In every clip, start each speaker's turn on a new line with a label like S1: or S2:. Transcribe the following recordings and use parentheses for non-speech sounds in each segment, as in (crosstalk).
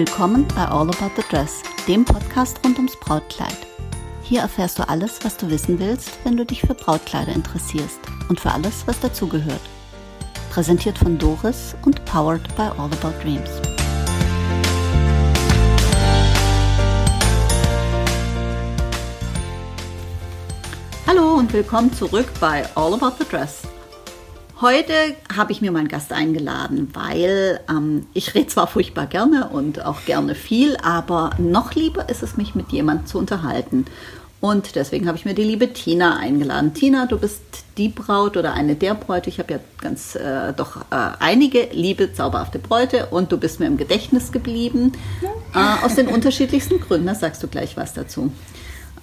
S1: Willkommen bei All About the Dress, dem Podcast rund ums Brautkleid. Hier erfährst du alles, was du wissen willst, wenn du dich für Brautkleider interessierst und für alles, was dazugehört. Präsentiert von Doris und powered by All About Dreams. Hallo und willkommen zurück bei All About the Dress. Heute habe ich mir meinen Gast eingeladen, weil ähm, ich rede zwar furchtbar gerne und auch gerne viel, aber noch lieber ist es, mich mit jemandem zu unterhalten. Und deswegen habe ich mir die liebe Tina eingeladen. Tina, du bist die Braut oder eine der Bräute. Ich habe ja ganz äh, doch äh, einige liebe, zauberhafte Bräute und du bist mir im Gedächtnis geblieben. Äh, aus den unterschiedlichsten Gründen. Da sagst du gleich was dazu.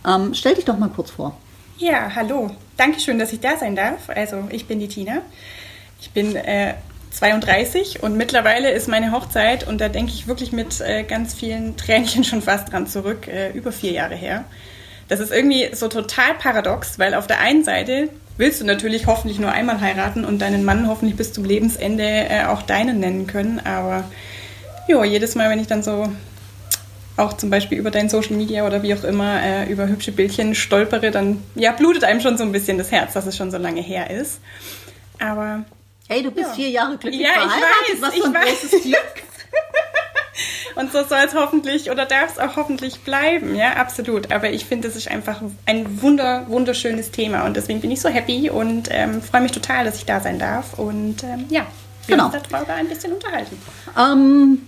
S1: Ähm, stell dich doch mal kurz vor.
S2: Ja, hallo. Dankeschön, dass ich da sein darf. Also, ich bin die Tina. Ich bin äh, 32 und mittlerweile ist meine Hochzeit, und da denke ich wirklich mit äh, ganz vielen Tränchen schon fast dran zurück, äh, über vier Jahre her. Das ist irgendwie so total paradox, weil auf der einen Seite willst du natürlich hoffentlich nur einmal heiraten und deinen Mann hoffentlich bis zum Lebensende äh, auch deinen nennen können, aber jo, jedes Mal, wenn ich dann so auch zum Beispiel über dein Social Media oder wie auch immer äh, über hübsche Bildchen stolpere, dann ja, blutet einem schon so ein bisschen das Herz, dass es schon so lange her ist. Aber.
S1: Hey, du bist
S2: Ja.
S1: vier Jahre glücklich
S2: Ja, ich
S1: verheiratet.
S2: weiß,
S1: Was
S2: ich
S1: für ein
S2: weiß.
S1: großes Glück. (laughs) (laughs)
S2: Und so soll es hoffentlich oder darf es auch hoffentlich bleiben, ja, absolut. Aber ich finde, es ist einfach ein wunder, wunderschönes Thema und deswegen bin ich so happy und ähm, freue mich total, dass ich da sein darf und ähm, ja, wir
S1: Genau.
S2: uns darüber ein bisschen unterhalten.
S1: Ähm,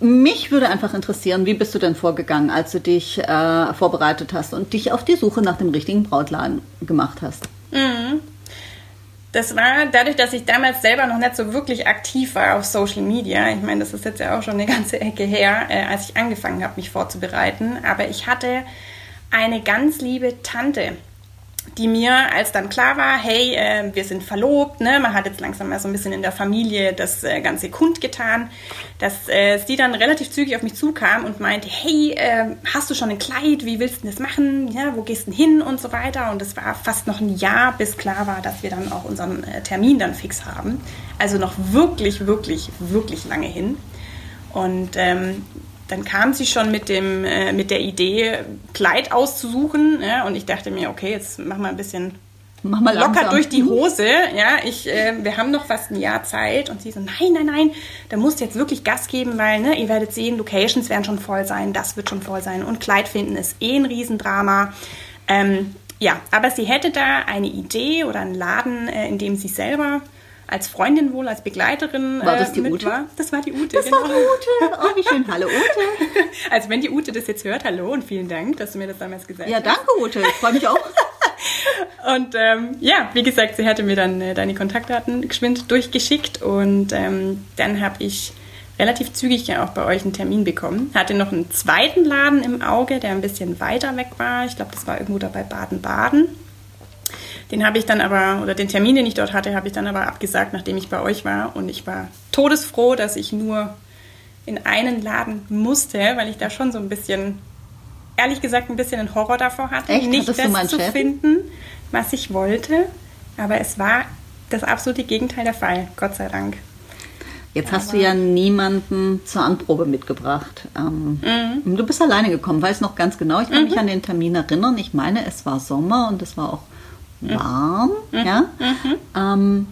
S1: mich würde einfach interessieren, wie bist du denn vorgegangen, als du dich äh, vorbereitet hast und dich auf die Suche nach dem richtigen Brautladen gemacht hast?
S2: Das war dadurch, dass ich damals selber noch nicht so wirklich aktiv war auf Social Media. Ich meine, das ist jetzt ja auch schon eine (laughs) ganze Ecke her, äh, als ich angefangen habe, mich vorzubereiten. Aber ich hatte eine ganz liebe Tante, die mir, als dann klar war, hey, äh, wir sind verlobt, ne, man hat jetzt langsam mal so ein bisschen in der Familie das äh, Ganze kundgetan, dass äh, sie dann relativ zügig auf mich zukam und meinte, hey, äh, hast du schon ein Kleid, wie willst du das machen, ja, wo gehst du hin und so weiter. Und es war fast noch ein Jahr, bis klar war, dass wir dann auch unseren äh, Termin dann fix haben. Also noch wirklich, wirklich, wirklich lange hin. Und ähm, dann kam sie schon mit, dem, äh, mit der Idee, Kleid auszusuchen. Ja, und ich dachte mir, okay, jetzt mach mal ein bisschen
S1: Mach mal
S2: locker
S1: langsam.
S2: durch die Hose. Ja, ich, äh, wir haben noch fast ein Jahr Zeit. Und sie so, nein, nein, nein, da musst du jetzt wirklich Gas geben, weil ne, ihr werdet sehen, Locations werden schon voll sein, das wird schon voll sein. Und Kleid finden ist eh ein Riesendrama. Ähm, ja, aber sie hätte da eine Idee oder einen Laden, äh, in dem sie selber als Freundin wohl, als Begleiterin
S1: War das
S2: äh,
S1: die
S2: mit
S1: Ute?
S2: war. Das war die Ute,
S1: Das war die Ute. Oh, wie schön. Hallo Ute. (laughs)
S2: Also wenn die Ute das jetzt hört, hallo und vielen Dank, dass du mir das damals gesagt
S1: Ja,
S2: hast.
S1: danke Ute. Ich freue mich auch. (laughs)
S2: Und ähm, ja, wie gesagt, sie hatte mir dann äh, deine Kontaktdaten geschwind durchgeschickt und ähm, dann habe ich relativ zügig ja auch bei euch einen Termin bekommen. Hatte noch einen zweiten Laden im Auge, der ein bisschen weiter weg war. Ich glaube, das war irgendwo da bei Baden-Baden. Den habe ich dann aber, oder den Termin, den ich dort hatte, habe ich dann aber abgesagt, nachdem ich bei euch war. Und ich war todesfroh, dass ich nur in einen Laden musste, weil ich da schon so ein bisschen, ehrlich gesagt, ein bisschen einen Horror davor hatte,
S1: Echt?
S2: nicht
S1: Hattest
S2: das zu
S1: Chef?
S2: finden, was ich wollte. Aber es war das absolute Gegenteil der Fall, Gott sei Dank.
S1: Jetzt hast du ja niemanden zur Anprobe mitgebracht. Ähm,
S2: Mhm.
S1: Du bist alleine gekommen, weiß noch ganz genau. Ich kann mich an den Termin erinnern. Ich meine, es war Sommer und es war auch warm.
S2: Mhm.
S1: Ja? Ähm,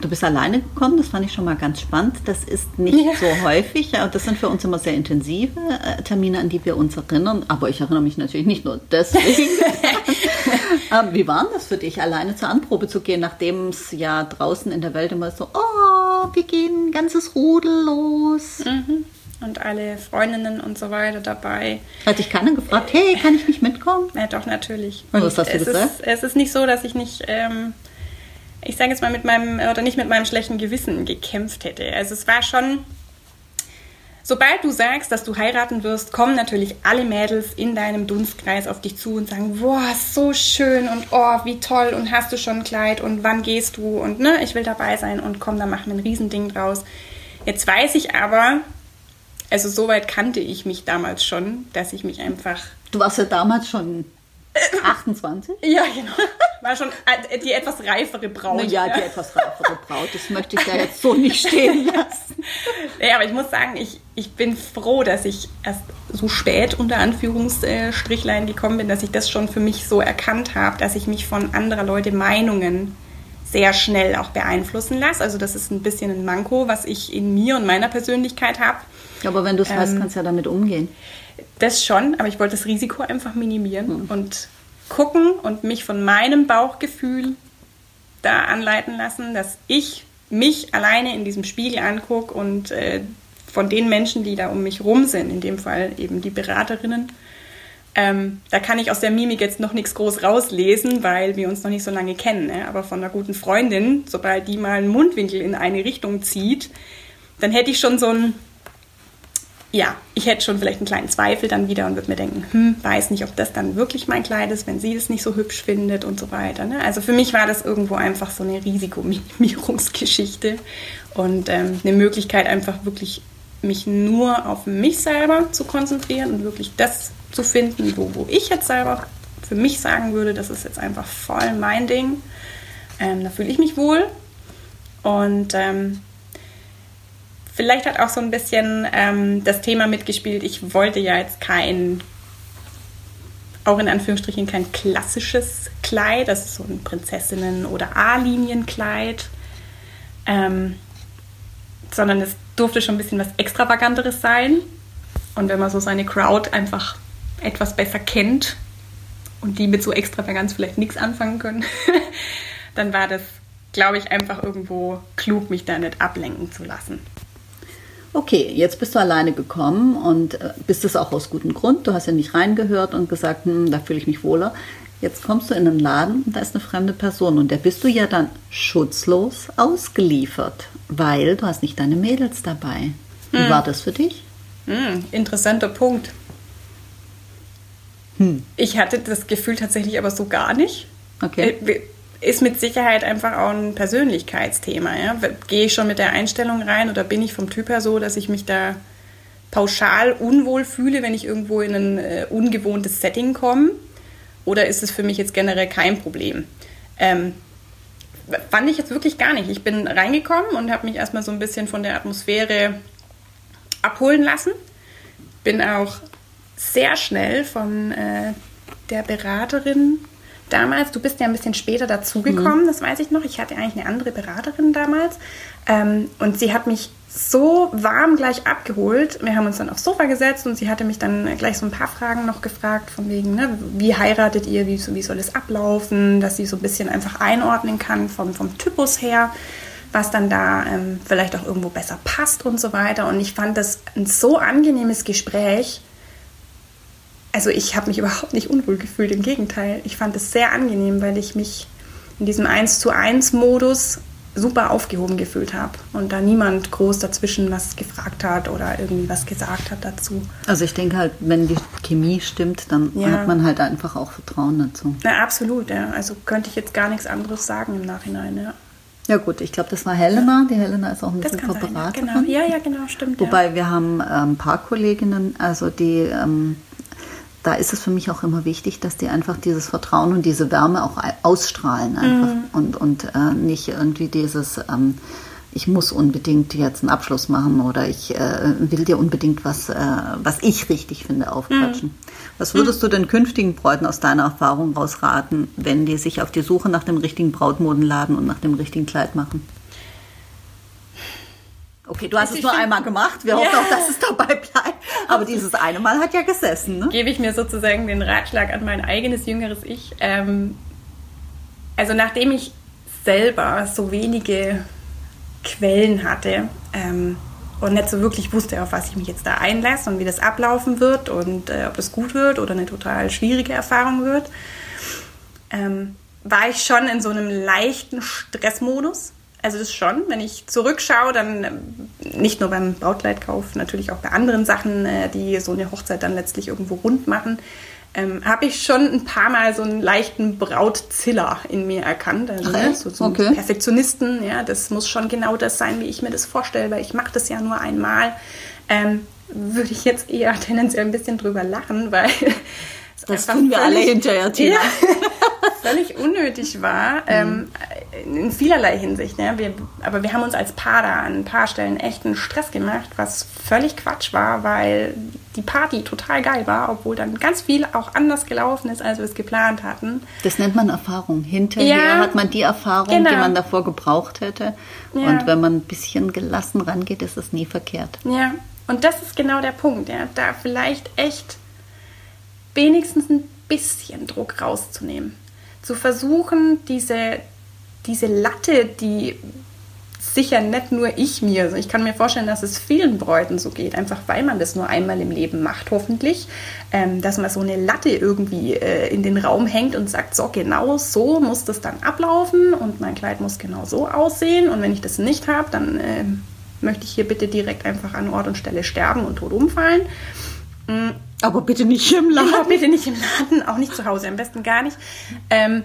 S1: du bist alleine gekommen, das fand ich schon mal ganz spannend. Das ist nicht
S2: Ja.
S1: so häufig. Ja, das sind für uns immer sehr intensive äh, Termine, an die wir uns erinnern. Aber ich erinnere mich natürlich nicht nur deswegen. (laughs) ähm, wie war denn das für dich, alleine zur Anprobe zu gehen, nachdem es ja draußen in der Welt immer so, oh, wir gehen ein ganzes Rudel los.
S2: Mhm. Und alle Freundinnen und so weiter dabei.
S1: Hat dich keiner gefragt, hey, kann ich nicht mitkommen?
S2: Ja, doch, natürlich.
S1: Und was hast du
S2: es
S1: gesagt?
S2: Ist, es ist nicht so, dass ich nicht, ähm, ich sage jetzt mal, mit meinem, oder nicht mit meinem schlechten Gewissen gekämpft hätte. Also es war schon, sobald du sagst, dass du heiraten wirst, kommen natürlich alle Mädels in deinem Dunstkreis auf dich zu und sagen, boah, so schön und oh, wie toll und hast du schon ein Kleid und wann gehst du und ne, ich will dabei sein und komm, da machen wir ein Riesending draus. Jetzt weiß ich aber, also soweit kannte ich mich damals schon, dass ich mich einfach
S1: Du warst ja damals schon 28. (laughs)
S2: Ja, genau. War schon äh, die etwas reifere Braut.
S1: Na ja, die etwas reifere Braut. Das möchte ich ja jetzt so nicht (laughs) stehen lassen.
S2: Ja, aber ich muss sagen, ich, ich bin froh, dass ich erst so spät unter Anführungsstrichlein gekommen bin, dass ich das schon für mich so erkannt habe, dass ich mich von anderer Leute Meinungen sehr schnell auch beeinflussen lasse. Also das ist ein bisschen ein Manko, was ich in mir und meiner Persönlichkeit habe.
S1: Aber wenn du es ähm, weißt, kannst du ja damit umgehen.
S2: Das schon, aber ich wollte das Risiko einfach minimieren hm. und gucken und mich von meinem Bauchgefühl da anleiten lassen, dass ich mich alleine in diesem Spiegel angucke und äh, von den Menschen, die da um mich rum sind, in dem Fall eben die Beraterinnen, ähm, da kann ich aus der Mimik jetzt noch nichts groß rauslesen, weil wir uns noch nicht so lange kennen. Ne? Aber von einer guten Freundin, sobald die mal einen Mundwinkel in eine Richtung zieht, dann hätte ich schon so ein, ja, ich hätte schon vielleicht einen kleinen Zweifel dann wieder und würde mir denken, hm, weiß nicht, ob das dann wirklich mein Kleid ist, wenn sie das nicht so hübsch findet und so weiter. Ne? Also für mich war das irgendwo einfach so eine Risikominimierungsgeschichte und ähm, eine Möglichkeit, einfach wirklich mich nur auf mich selber zu konzentrieren und wirklich das zu finden, wo, wo ich jetzt selber für mich sagen würde, das ist jetzt einfach voll mein Ding. Ähm, da fühle ich mich wohl. Und ähm, vielleicht hat auch so ein bisschen ähm, das Thema mitgespielt. Ich wollte ja jetzt kein, auch in Anführungsstrichen, kein klassisches Kleid. Das ist so ein Prinzessinnen- oder A-Linien-Kleid. Ähm, sondern es durfte schon ein bisschen was Extravaganteres sein. Und wenn man so seine Crowd einfach etwas besser kennt und die mit so Extravaganz vielleicht nichts anfangen können, (laughs) dann war das, glaube ich, einfach irgendwo klug, mich da nicht ablenken zu lassen.
S1: Okay, jetzt bist du alleine gekommen und äh, bist es auch aus gutem Grund. Du hast ja nicht reingehört und gesagt, hm, da fühle ich mich wohler. Jetzt kommst du in einen Laden und da ist eine fremde Person und der bist du ja dann schutzlos ausgeliefert, weil du hast nicht deine Mädels dabei. Wie hm. war das für dich?
S2: Hm, interessanter Punkt. Hm. Ich hatte das Gefühl tatsächlich aber so gar nicht. Okay. Ist mit Sicherheit einfach auch ein Persönlichkeitsthema. Ja? Gehe ich schon mit der Einstellung rein oder bin ich vom Typ her so, dass ich mich da pauschal unwohl fühle, wenn ich irgendwo in ein äh, ungewohntes Setting komme? Oder ist es für mich jetzt generell kein Problem? Ähm, fand ich jetzt wirklich gar nicht. Ich bin reingekommen und habe mich erstmal so ein bisschen von der Atmosphäre abholen lassen. Bin auch sehr schnell von äh, der Beraterin damals, du bist ja ein bisschen später dazugekommen, mhm. das weiß ich noch. Ich hatte eigentlich eine andere Beraterin damals. Ähm, und sie hat mich so warm gleich abgeholt. Wir haben uns dann aufs Sofa gesetzt und sie hatte mich dann gleich so ein paar Fragen noch gefragt, von wegen, ne, wie heiratet ihr, wie, wie soll es ablaufen, dass sie so ein bisschen einfach einordnen kann vom, vom Typus her, was dann da ähm, vielleicht auch irgendwo besser passt und so weiter. Und ich fand das ein so angenehmes Gespräch, also ich habe mich überhaupt nicht unwohl gefühlt, im Gegenteil. Ich fand es sehr angenehm, weil ich mich in diesem 1 zu 1 Modus super aufgehoben gefühlt habe und da niemand groß dazwischen was gefragt hat oder irgendwie was gesagt hat dazu.
S1: Also ich denke halt, wenn die Chemie stimmt, dann ja. hat man halt einfach auch Vertrauen dazu.
S2: Na, absolut, ja. Also könnte ich jetzt gar nichts anderes sagen im Nachhinein, ja.
S1: Ja gut, ich glaube, das war Helena. Die Helena ist auch eine das super Beraterin.
S2: Genau. Ja, ja, genau, stimmt.
S1: Wobei
S2: ja.
S1: wir haben ähm, ein paar Kolleginnen, also die ähm, da ist es für mich auch immer wichtig, dass die einfach dieses Vertrauen und diese Wärme auch ausstrahlen einfach mhm. und, und äh, nicht irgendwie dieses, ähm, ich muss unbedingt jetzt einen Abschluss machen oder ich äh, will dir unbedingt was, äh, was ich richtig finde, aufquatschen. Mhm. Was würdest du denn künftigen Bräuten aus deiner Erfahrung rausraten, wenn die sich auf die Suche nach dem richtigen Brautmodenladen und nach dem richtigen Kleid machen? Okay, du hast also es nur einmal gemacht. Wir ja. hoffen auch, dass es dabei bleibt. Aber dieses eine Mal hat ja gesessen. Ne?
S2: Gebe ich mir sozusagen den Ratschlag an mein eigenes jüngeres Ich. Ähm, also nachdem ich selber so wenige Quellen hatte ähm, und nicht so wirklich wusste, auf was ich mich jetzt da einlasse und wie das ablaufen wird und äh, ob das gut wird oder eine total schwierige Erfahrung wird, ähm, war ich schon in so einem leichten Stressmodus also das schon, wenn ich zurückschaue, dann ähm, nicht nur beim Brautkleidkauf, natürlich auch bei anderen Sachen, äh, die so eine Hochzeit dann letztlich irgendwo rund machen, ähm, habe ich schon ein paar Mal so einen leichten Brautziller in mir erkannt. Also,
S1: ne,
S2: so, so okay. Perfektionisten, ja, das muss schon genau das sein, wie ich mir das vorstelle, weil ich mache das ja nur einmal. Ähm, würde ich jetzt eher (laughs) tendenziell ein bisschen drüber lachen, weil
S1: das tun wir alle hinterher, Tina. Ja, (laughs)
S2: völlig unnötig war, ähm, in vielerlei Hinsicht. Ne? Wir, aber wir haben uns als Paar da an ein paar Stellen echt einen Stress gemacht, was völlig Quatsch war, weil die Party total geil war, obwohl dann ganz viel auch anders gelaufen ist, als wir es geplant hatten.
S1: Das nennt man Erfahrung. Hinterher
S2: Ja.
S1: hat man die Erfahrung,
S2: Genau.
S1: die man davor gebraucht hätte.
S2: Ja.
S1: Und wenn man ein bisschen gelassen rangeht, ist es nie verkehrt.
S2: Ja, und das ist genau der Punkt, ja, da vielleicht echt wenigstens ein bisschen Druck rauszunehmen. Zu versuchen, diese, diese Latte, die sicher nicht nur ich mir, also ich kann mir vorstellen, dass es vielen Bräuten so geht, einfach weil man das nur einmal im Leben macht, hoffentlich, ähm, dass man so eine Latte irgendwie äh, in den Raum hängt und sagt, so genau so muss das dann ablaufen und mein Kleid muss genau so aussehen und wenn ich das nicht habe, dann ähm, möchte ich hier bitte direkt einfach an Ort und Stelle sterben und tot umfallen.
S1: Aber bitte nicht im
S2: Ja, bitte nicht im Laden, auch nicht zu Hause, am besten gar nicht. Ähm,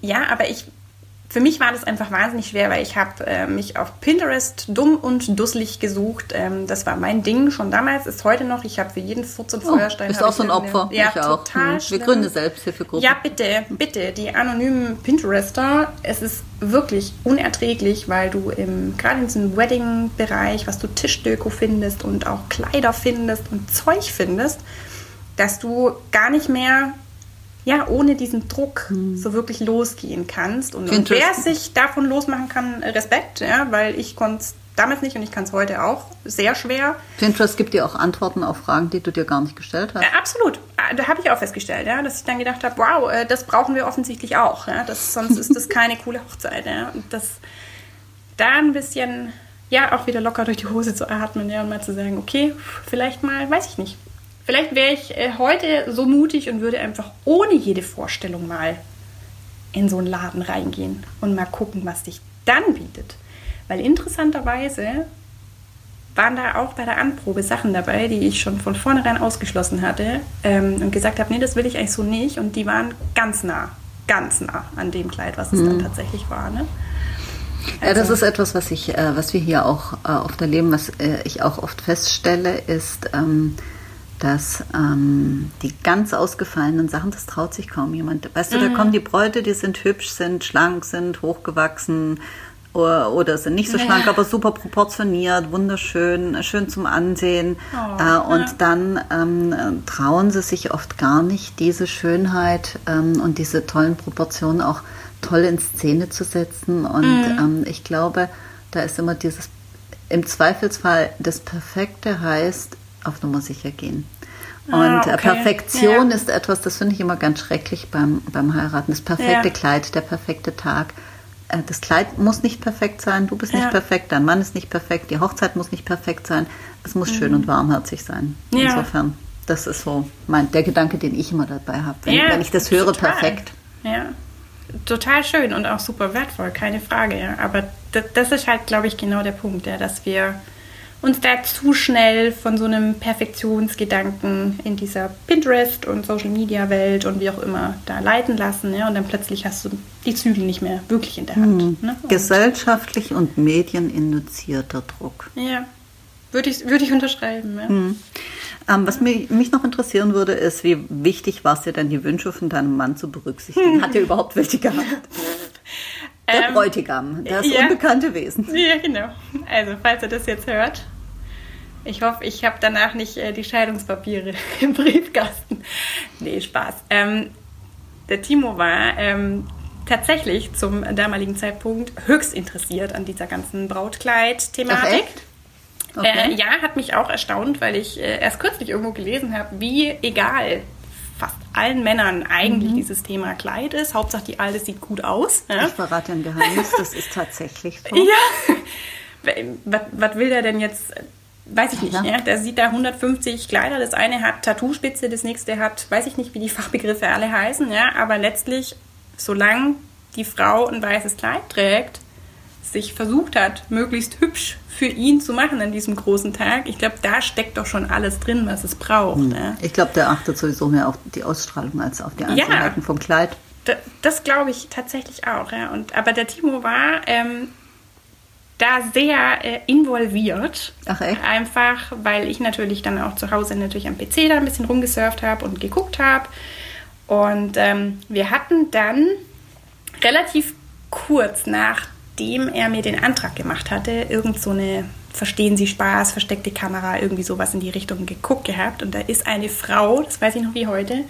S2: ja, aber ich, für mich war das einfach wahnsinnig schwer, weil ich habe äh, mich auf Pinterest dumm und dusselig gesucht. Ähm, das war mein Ding schon damals, ist heute noch. Ich habe für jeden Furz und
S1: Oh,
S2: Feuerstein.
S1: bist
S2: hab
S1: auch so ein Opfer.
S2: Ja,
S1: ich auch.
S2: total
S1: Hm. Wir gründen Selbsthilfegruppen.
S2: Ja, bitte, bitte, die anonymen Pinterester, es ist wirklich unerträglich, weil du im, gerade in diesem Wedding-Bereich, was du Tischdeko findest und auch Kleider findest und Zeug findest, dass du gar nicht mehr, ja, ohne diesen Druck so wirklich losgehen kannst. Und, und wer sich davon losmachen kann, Respekt, ja, weil ich konnte es damals nicht und ich kann es heute auch sehr schwer.
S1: Pinterest gibt dir auch Antworten auf Fragen, die du dir gar nicht gestellt hast.
S2: Ja, absolut. Ah, Da habe ich auch festgestellt, ja, dass ich dann gedacht habe, wow, äh, das brauchen wir offensichtlich auch. Ja, das, sonst ist das (laughs) keine coole Hochzeit. Ja. Und das da ein bisschen, ja, auch wieder locker durch die Hose zu atmen ja, und mal zu sagen, okay, vielleicht mal, weiß ich nicht. Vielleicht wäre ich äh, heute so mutig und würde einfach ohne jede Vorstellung mal in so einen Laden reingehen und mal gucken, was dich dann bietet. Weil interessanterweise waren da auch bei der Anprobe Sachen dabei, die ich schon von vornherein ausgeschlossen hatte ähm, und gesagt habe, nee, das will ich eigentlich so nicht. Und die waren ganz nah, ganz nah an dem Kleid, was es dann tatsächlich war. Ne?
S1: Ja, das
S2: Also-
S1: ist etwas, was ich, äh, was wir hier auch äh, oft erleben, was äh, ich auch oft feststelle, ist, ähm, dass ähm, die ganz ausgefallenen Sachen, das traut sich kaum jemand. Weißt du,
S2: Mhm.
S1: da kommen die Bräute, die sind hübsch, sind schlank, sind hochgewachsen oder, oder sind nicht so
S2: Ja.
S1: schlank, aber super proportioniert, wunderschön, schön zum Ansehen.
S2: Oh,
S1: äh, und
S2: ja.
S1: dann ähm, äh, trauen sie sich oft gar nicht, diese Schönheit ähm, und diese tollen Proportionen auch toll in Szene zu setzen. Und
S2: Mhm.
S1: ähm, ich glaube, da ist immer dieses, im Zweifelsfall, das Perfekte heißt, auf Nummer sicher gehen. Und
S2: Ah, okay.
S1: Perfektion
S2: Ja.
S1: ist etwas, das finde ich immer ganz schrecklich beim, beim Heiraten. Das perfekte
S2: Ja.
S1: Kleid, der perfekte Tag. Äh, Das Kleid muss nicht perfekt sein, du bist
S2: Ja.
S1: nicht perfekt, dein Mann ist nicht perfekt, die Hochzeit muss nicht perfekt sein. Es muss schön und warmherzig sein.
S2: Mhm.
S1: Insofern, das ist so mein, der Gedanke, den ich immer dabei habe. Wenn, wenn ich das höre,
S2: total.
S1: perfekt.
S2: Ja, total schön und auch super wertvoll, keine Frage. Aber das, das ist halt, glaube ich, genau der Punkt, ja, dass wir uns da zu schnell von so einem Perfektionsgedanken in dieser Pinterest- und Social-Media-Welt und wie auch immer da leiten lassen. Ja, und dann plötzlich hast du die Zügel nicht mehr wirklich in der Hand. Ne? Und-
S1: Gesellschaftlich und medieninduzierter Druck.
S2: Ja, würde ich, würde ich unterschreiben. Ja.
S1: Ähm, was mich, mich noch interessieren würde, ist, wie wichtig war es dir denn, die Wünsche von deinem Mann zu berücksichtigen? Hat er überhaupt welche gehabt? (laughs) Der
S2: Ähm,
S1: Bräutigam, das
S2: ja.
S1: unbekannte Wesen.
S2: Ja, genau. Also, falls er das jetzt hört, ich hoffe, ich habe danach nicht äh, die Scheidungspapiere (laughs) im Briefkasten. Nee, Spaß. Ähm, der Timo war ähm, tatsächlich zum damaligen Zeitpunkt höchst interessiert an dieser ganzen Brautkleid-Thematik.
S1: echt? Okay.
S2: Äh, ja, hat mich auch erstaunt, weil ich äh, erst kürzlich irgendwo gelesen habe, wie egal fast allen Männern eigentlich dieses Thema Kleid ist. Hauptsache die Alte sieht gut aus. Ja?
S1: Ich verrate ein Geheimnis, das ist tatsächlich so. (laughs)
S2: Ja. Was, was will der denn jetzt? Weiß ich nicht.
S1: Ja.
S2: Ja. Der sieht da 150 Kleider. Das eine hat Tattoospitze, das nächste hat, weiß ich nicht, wie die Fachbegriffe alle heißen. Ja. Aber letztlich, solange die Frau ein weißes Kleid trägt, sich versucht hat, möglichst hübsch für ihn zu machen an diesem großen Tag, ich glaube, da steckt doch schon alles drin, was es braucht. Ja.
S1: Ich glaube, der achtet sowieso mehr auf die Ausstrahlung als auf die Einzelheiten vom Kleid.
S2: Da- Das glaube ich tatsächlich auch, ja. Und, aber der Timo war ähm, da sehr äh, involviert.
S1: Ach, echt?
S2: Einfach, weil ich natürlich dann auch zu Hause natürlich am PC da ein bisschen rumgesurft habe und geguckt habe. Und ähm, wir hatten dann relativ kurz nachdem er mir den Antrag gemacht hatte, irgend so eine Verstehen Sie Spaß, versteckte Kamera, irgendwie sowas in die Richtung geguckt gehabt. Und da ist eine Frau, das weiß ich noch wie heute,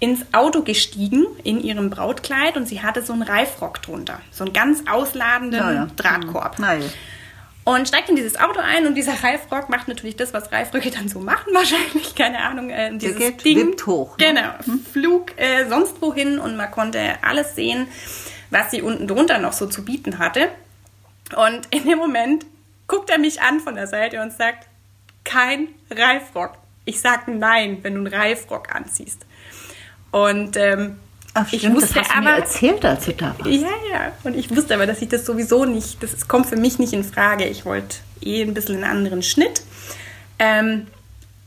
S2: ins Auto gestiegen in ihrem Brautkleid und sie hatte so einen Reifrock drunter. So einen ganz ausladenden
S1: Ja, ja.
S2: Drahtkorb.
S1: Nein.
S2: Und steigt in dieses Auto ein und dieser Reifrock macht natürlich das, was Reifröcke dann so machen (laughs) wahrscheinlich, keine Ahnung, äh, dieses
S1: geht,
S2: Ding.
S1: hoch, ne?
S2: Genau, flog äh, sonst wohin und man konnte alles sehen, was sie unten drunter noch so zu bieten hatte. Und in dem Moment guckt er mich an von der Seite und sagt, kein Reifrock. Ich sag nein, wenn du einen Reifrock anziehst. Und ähm,
S1: Ach,
S2: ich
S1: stimmt,
S2: wusste
S1: das hast
S2: aber,
S1: erzählt, als du da warst.
S2: ja, ja. Und ich wusste aber, dass ich das sowieso nicht, das kommt für mich nicht in Frage. Ich wollte eh ein bisschen einen anderen Schnitt. Ähm,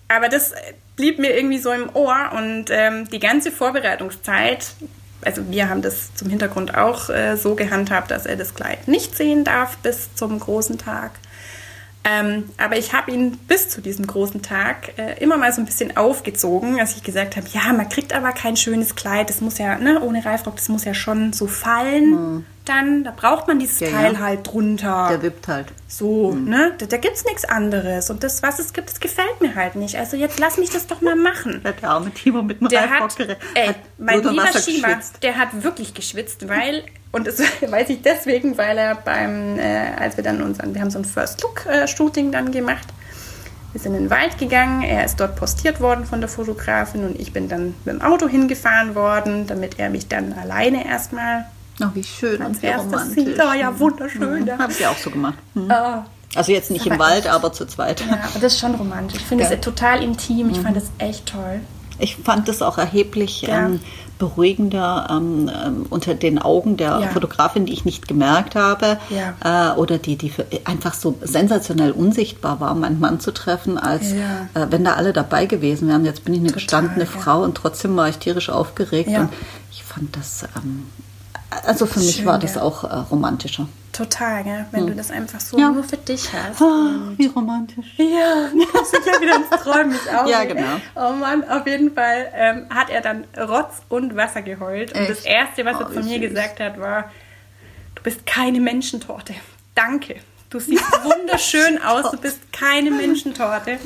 S2: aber das blieb mir irgendwie so im Ohr und ähm, die ganze Vorbereitungszeit, also wir haben das zum Hintergrund auch äh, so gehandhabt, dass er das Kleid nicht sehen darf bis zum großen Tag. Ähm, aber ich habe ihn bis zu diesem großen Tag äh, immer mal so ein bisschen aufgezogen, als ich gesagt habe, ja, man kriegt aber kein schönes Kleid, das muss ja, ne, ohne Reifrock, das muss ja schon so fallen. Dann, da braucht man dieses
S1: Ja, ja.
S2: Teil halt drunter.
S1: Der wippt halt.
S2: So, ne? Da, da gibt's nichts anderes. Und das, was es gibt, das gefällt mir halt nicht. Also jetzt lass mich das doch mal machen.
S1: Der arme Timo mit einem
S2: Der hat, ey,
S1: hat
S2: mein lieber
S1: geschwitzt.
S2: der hat wirklich geschwitzt, weil, und das (laughs) weiß ich deswegen, weil er beim, äh, als wir dann unseren, wir haben so ein First-Look-Shooting dann gemacht. Wir sind in den Wald gegangen, er ist dort postiert worden von der Fotografin und ich bin dann mit dem Auto hingefahren worden, damit er mich dann alleine erstmal
S1: Oh, wie schön
S2: als
S1: und wie
S2: erstes sieht. Oh ja, wunderschön. Ja.
S1: Habe ich auch so gemacht. Hm.
S2: Ah.
S1: Also jetzt nicht im
S2: Aber
S1: Wald,
S2: echt.
S1: aber zu zweit.
S2: Ja, aber das ist schon romantisch. Ich finde
S1: Ja.
S2: es total intim. Ich fand das echt toll.
S1: Ich fand das auch erheblich
S2: Ja.
S1: ähm, beruhigender ähm, ähm, unter den Augen der
S2: Ja.
S1: Fotografin, die ich nicht gemerkt habe,
S2: Ja.
S1: äh, oder die, die einfach so sensationell unsichtbar war, meinen Mann zu treffen, als
S2: Ja.
S1: äh, wenn da alle dabei gewesen wären. Jetzt bin ich eine
S2: Total,
S1: gestandene
S2: ja.
S1: Frau und trotzdem war ich tierisch aufgeregt.
S2: Ja.
S1: Und ich fand das, ähm, also für mich
S2: Schön,
S1: war das
S2: ja.
S1: auch äh, romantischer.
S2: Total, gell? wenn du das einfach so
S1: Ja.
S2: nur für dich hast.
S1: Ah, wie romantisch.
S2: Ja, (laughs) muss ich ja wieder ins Träumen mich auch.
S1: Ja, genau.
S2: Oh Mann, auf jeden Fall ähm, hat er dann Rotz und Wasser geheult. Und
S1: Echt?
S2: das Erste, was
S1: Oh,
S2: er zu mir
S1: süß.
S2: gesagt hat, war, du bist keine Menschentorte. Danke. Du siehst (laughs) wunderschön aus, du bist keine Menschentorte.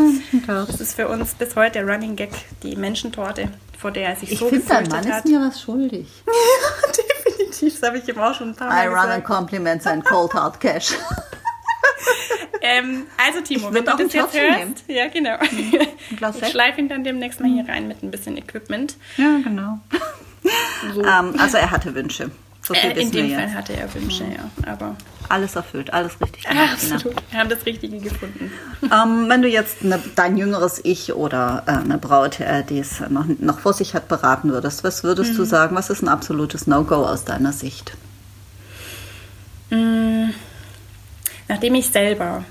S2: Das ist für uns bis heute der Running Gag, die Menschentorte, vor der er sich
S1: Ich
S2: so
S1: finde, dein
S2: gefürchtet
S1: Mann
S2: hat.
S1: ist mir was schuldig. (laughs)
S2: Definitiv, das habe ich ihm auch schon ein paar Mal
S1: I run on
S2: gesagt.
S1: compliments and cold hard cash. (laughs)
S2: Ähm, also Timo, wenn du das jetzt hörst, ja genau, ich schleife ihn dann demnächst mal hier rein mit ein bisschen Equipment.
S1: Ja, genau. ähm, also er hatte Wünsche. So viel
S2: Äh, in dem Fall
S1: jetzt.
S2: hatte er Wünsche, ja, aber
S1: Alles erfüllt, alles richtig gemacht.
S2: Absolut, wir haben das Richtige gefunden.
S1: Ähm, wenn du jetzt eine, dein jüngeres Ich oder äh, eine Braut, äh, die es noch, noch vor sich hat, beraten würdest, was würdest
S2: Mhm.
S1: du sagen? Was ist ein absolutes No-Go aus deiner Sicht?
S2: Mm, Nachdem ich selber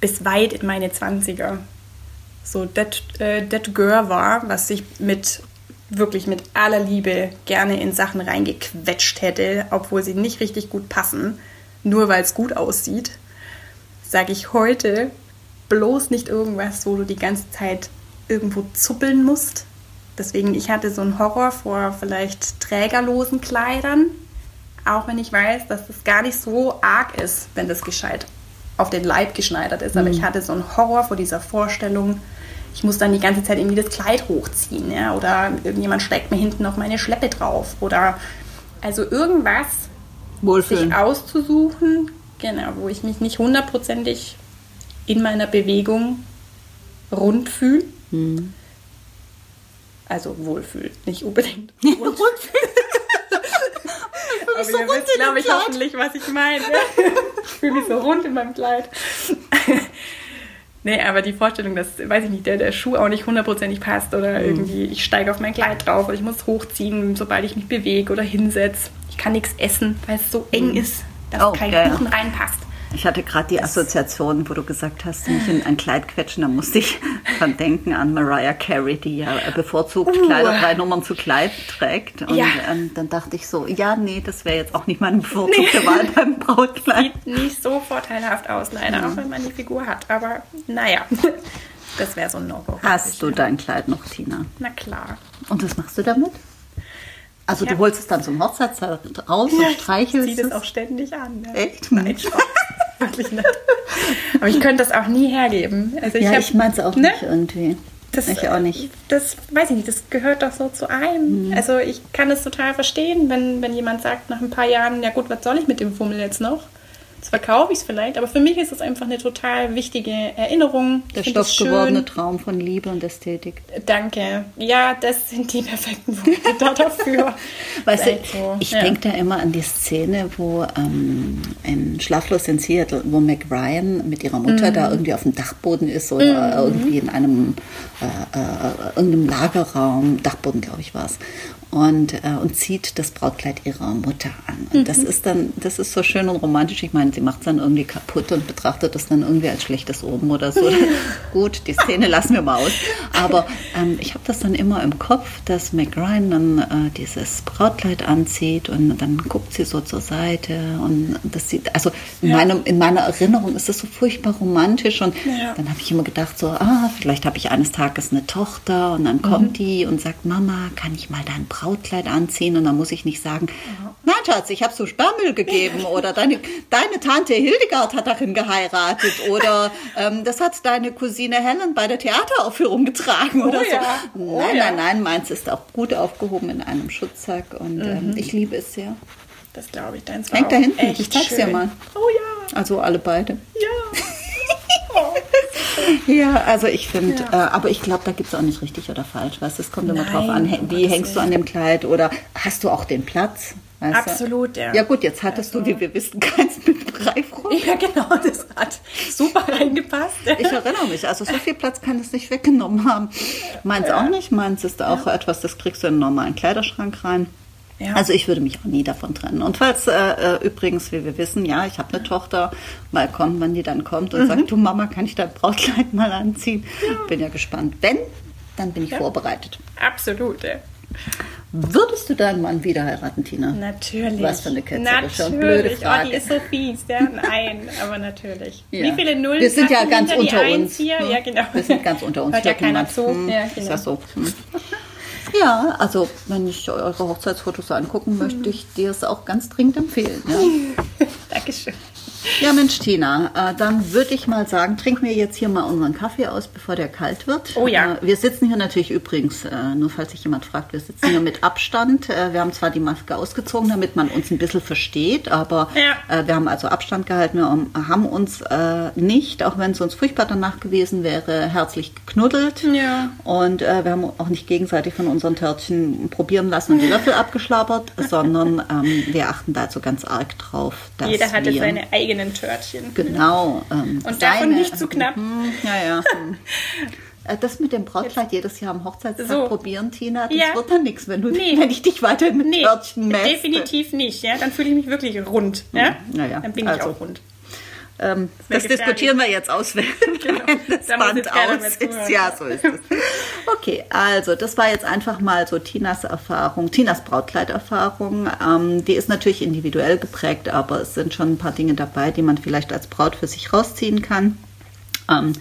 S2: bis weit in meine 20er so that, äh, that girl war, was ich mit wirklich mit aller Liebe gerne in Sachen reingequetscht hätte, obwohl sie nicht richtig gut passen, nur weil es gut aussieht, sage ich heute bloß nicht irgendwas, wo du die ganze Zeit irgendwo zuppeln musst. Deswegen, ich hatte so einen Horror vor vielleicht trägerlosen Kleidern, auch wenn ich weiß, dass das gar nicht so arg ist, wenn das gescheit auf den Leib geschneidert ist. Aber ich hatte so einen Horror vor dieser Vorstellung, ich muss dann die ganze Zeit irgendwie das Kleid hochziehen, ja, oder irgendjemand steigt mir hinten auf meine Schleppe drauf oder also irgendwas
S1: Wohlfühlen.
S2: sich auszusuchen, genau, wo ich mich nicht hundertprozentig in meiner Bewegung rund fühle. Also wohlfühl, nicht unbedingt. (laughs) (laughs) Rund. Aber
S1: so
S2: ihr
S1: rund
S2: wisst, glaube ich, hoffentlich, was ich meine. ich fühle mich so rund in meinem Kleid. (laughs) nee, aber die Vorstellung, dass, weiß ich nicht, der, der Schuh auch nicht hundertprozentig passt oder
S1: Mhm.
S2: irgendwie ich steige auf mein Kleid drauf oder ich muss hochziehen, sobald ich mich bewege oder hinsetze. Ich kann nichts essen, weil es so eng ist, dass
S1: Oh,
S2: kein
S1: ja, ja.
S2: Kuchen reinpasst.
S1: Ich hatte gerade die Assoziation, wo du gesagt hast, mich in ein Kleid quetschen, da musste ich (laughs) dran denken an Mariah Carey, die ja bevorzugt
S2: Uh.
S1: Kleider drei Nummern zu Kleid trägt. Und
S2: Ja.
S1: ähm, dann dachte ich so, ja, nee, das wäre jetzt auch nicht meine bevorzugte Wahl beim Brautkleid. (laughs)
S2: Sieht nicht so vorteilhaft aus, leider,
S1: Mhm.
S2: auch wenn man die Figur hat. Aber naja, (laughs) das wäre so ein No-Go.
S1: Hast du dein Kleid noch, Tina?
S2: Na klar.
S1: Und was machst du damit? Also
S2: Ja.
S1: du holst es dann zum Hochzeitstag raus und streichelst
S2: Ich ziehe
S1: es?
S2: das auch ständig an. Ja.
S1: Echt?
S2: Nein, Spaß. (laughs) Wirklich nicht. Aber ich könnte das auch nie hergeben. Also ich
S1: ja,
S2: hab-
S1: ich meine es auch
S2: ne?
S1: nicht irgendwie.
S2: Das,
S1: ich auch nicht.
S2: Das weiß ich nicht, das gehört doch so zu einem.
S1: Mhm.
S2: Also ich kann es total verstehen, wenn, wenn jemand sagt nach ein paar Jahren, ja gut, was soll ich mit dem Fummel jetzt noch? Jetzt verkaufe ich es vielleicht, aber für mich ist es einfach eine total wichtige Erinnerung.
S1: Der stoffgewordene. Traum von Liebe und Ästhetik.
S2: Danke. Ja, das sind die perfekten Worte da (laughs) dafür.
S1: Weißt du,
S2: so.
S1: ich
S2: Ja.
S1: denke da immer an die Szene, wo ähm, in Schlaflos in Seattle, wo Meg Ryan mit ihrer Mutter
S2: Mhm.
S1: da irgendwie auf dem Dachboden ist oder irgendwie in einem äh, äh, irgendeinem Lagerraum, Dachboden glaube ich war es, und, äh, und zieht das Brautkleid ihrer Mutter an. Und
S2: Mhm.
S1: das ist dann, das ist so schön und romantisch. Ich meine, sie macht es dann irgendwie kaputt und betrachtet es dann irgendwie als schlechtes Oben oder so. (laughs) Gut, die Szene lassen wir mal aus. Aber ähm, ich habe das dann immer im Kopf, dass Meg Ryan dann äh, dieses Brautkleid anzieht und dann guckt sie so zur Seite und das sieht, also in,
S2: Ja.
S1: meinem, in meiner Erinnerung ist das so furchtbar romantisch und
S2: Ja.
S1: dann habe ich immer gedacht so, ah, vielleicht habe ich eines Tages eine Tochter und dann kommt die und sagt, Mama, kann ich mal dein Brautkleid anziehen? Und dann muss ich nicht sagen, nein Schatz, ich habe so Sperrmüll gegeben oder deine, deine Tante Hildegard hat darin geheiratet oder (laughs) ähm, das hat deine Cousine Helen bei der Theateraufführung getragen oder
S2: ja.
S1: so.
S2: Oh
S1: Nein,
S2: ja.
S1: nein, nein, meins ist auch gut aufgehoben in einem Schutzsack und ähm, ich liebe es sehr.
S2: Das glaube ich. Deins war
S1: Hängt da hinten,
S2: echt
S1: ich zeig's dir mal.
S2: Oh ja,
S1: Also alle beide.
S2: ja. (laughs) Oh.
S1: Ja, also ich finde,
S2: Ja.
S1: äh, aber ich glaube, da gibt es auch nicht richtig oder falsch. Weißt es kommt immer
S2: Nein,
S1: drauf an, wie hängst du an dem Kleid oder hast du auch den Platz? Weißt
S2: Absolut,
S1: du?
S2: ja.
S1: Ja gut, jetzt hattest du, wie wir wissen, keins mit Breifrock. (laughs)
S2: Ja, genau, das hat super reingepasst.
S1: Ich erinnere mich, also so viel Platz kann es nicht weggenommen haben. Meins auch nicht, meins ist auch etwas, das kriegst du in einen normalen Kleiderschrank rein.
S2: Ja.
S1: Also ich würde mich auch nie davon trennen. Und falls äh, äh, übrigens, wie wir wissen, ja, ich habe eine Tochter, mal kommen, wann die dann kommt
S2: Mhm.
S1: und sagt, du Mama, kann ich dein Brautkleid mal anziehen? Bin ja gespannt. Wenn, dann bin ich vorbereitet.
S2: Absolut, ja.
S1: Würdest du deinen Mann wieder heiraten, Tina?
S2: Natürlich.
S1: Was für eine ketzerische und blöde
S2: Natürlich.
S1: Frage.
S2: Oh, die ist so fies, ja. Nein, aber natürlich. (laughs)
S1: Ja.
S2: Wie viele Nullen
S1: Wir sind ja ganz unter uns.
S2: Hier?
S1: Hm.
S2: Ja, genau.
S1: Wir sind ganz unter (laughs) uns.
S2: Hört ja keiner zu.
S1: Hm.
S2: Ja,
S1: Ist
S2: genau.
S1: das so? Hm. Ja, also wenn ich eure Hochzeitsfotos angucken möchte, ich dir es auch ganz dringend empfehlen. Ja, (laughs)
S2: Dankeschön.
S1: Ja Mensch, Tina, äh, dann würde ich mal sagen, trinken wir jetzt hier mal unseren Kaffee aus, bevor der kalt wird.
S2: Oh ja.
S1: Äh, wir sitzen hier natürlich übrigens, äh, nur falls sich jemand fragt, wir sitzen hier mit Abstand. Äh, wir haben zwar die Maske ausgezogen, damit man uns ein bisschen versteht, aber
S2: Ja.
S1: äh, wir haben also Abstand gehalten. Wir haben uns äh, nicht, auch wenn es uns furchtbar danach gewesen wäre, herzlich geknuddelt.
S2: Ja.
S1: Und wir haben auch nicht gegenseitig von unseren Törtchen probieren lassen und die Löffel (laughs) abgeschlabbert, sondern ähm, wir achten dazu ganz arg drauf, dass
S2: Jeder hatte
S1: wir
S2: seine eigenen Törtchen.
S1: genau ähm,
S2: Und davon nicht zu knapp.
S1: Hm, ja, ja. hm. (laughs) Äh, Das mit dem Brautkleid jedes Jahr am Hochzeitstag
S2: So.
S1: probieren, Tina, das
S2: Ja.
S1: wird dann nichts, wenn du
S2: Nee.
S1: wenn ich dich weiterhin mit
S2: Nee,
S1: Törtchen messe.
S2: definitiv nicht. Ja? Dann fühle ich mich wirklich rund. Ja?
S1: naja,
S2: Dann bin
S1: also.
S2: ich auch rund.
S1: Ähm, das diskutieren wir jetzt aus, wenn, (laughs) (laughs) wenn das
S2: Da
S1: Band aus ist. Ja, so ist es. Okay, also das war jetzt einfach mal so Tinas Erfahrung, Tinas Brautkleiderfahrung. Ähm, die ist natürlich individuell geprägt, aber es sind schon ein paar Dinge dabei, die man vielleicht als Braut für sich rausziehen kann. Ähm,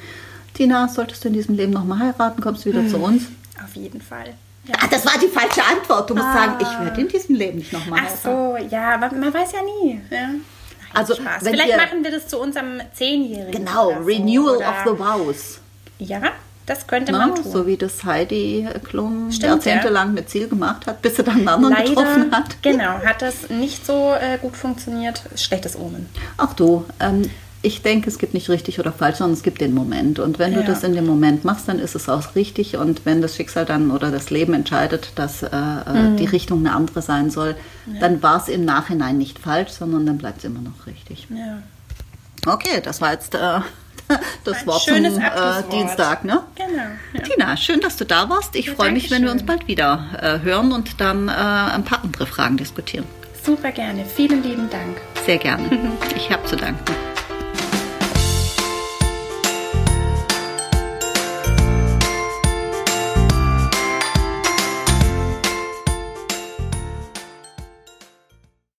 S1: Tina, solltest du in diesem Leben nochmal heiraten, kommst du wieder zu uns?
S2: Auf jeden Fall. Ja.
S1: Ah, das war die falsche Antwort. Du musst sagen, ich werde in diesem Leben nicht nochmal
S2: Ach
S1: heiraten.
S2: so, ja, man, man weiß ja nie. Ja.
S1: Also,
S2: Spaß. Vielleicht
S1: ihr-
S2: machen wir das zu unserem Zehnjährigen.
S1: Genau,
S2: so,
S1: Renewal
S2: oder-
S1: of the Vows.
S2: Ja, das könnte man tun.
S1: so wie das Heidi Klum
S2: Stimmt,
S1: jahrzehntelang mit Ziel gemacht hat, bis sie dann einen anderen
S2: Leider,
S1: getroffen hat.
S2: genau, hat das nicht so äh, gut funktioniert. Schlechtes Omen.
S1: Ach du, ähm, ich denke, es gibt nicht richtig oder falsch, sondern es gibt den Moment. Und wenn du
S2: Ja.
S1: das in dem Moment machst, dann ist es auch richtig. Und wenn das Schicksal dann oder das Leben entscheidet, dass äh, äh, die Richtung eine andere sein soll, dann war es im Nachhinein nicht falsch, sondern dann bleibt es immer noch richtig.
S2: Ja.
S1: Okay, das war jetzt äh, (laughs) das
S2: Ein
S1: Wort zum äh. Dienstag, ne?
S2: Genau. Ja.
S1: Tina, schön, dass du da warst. Ich
S2: Ja,
S1: freue mich, wenn wir uns bald wieder äh, hören und dann äh, ein paar andere Fragen diskutieren.
S2: Super gerne. Vielen lieben Dank.
S1: Sehr gerne. (laughs) Ich habe zu danken.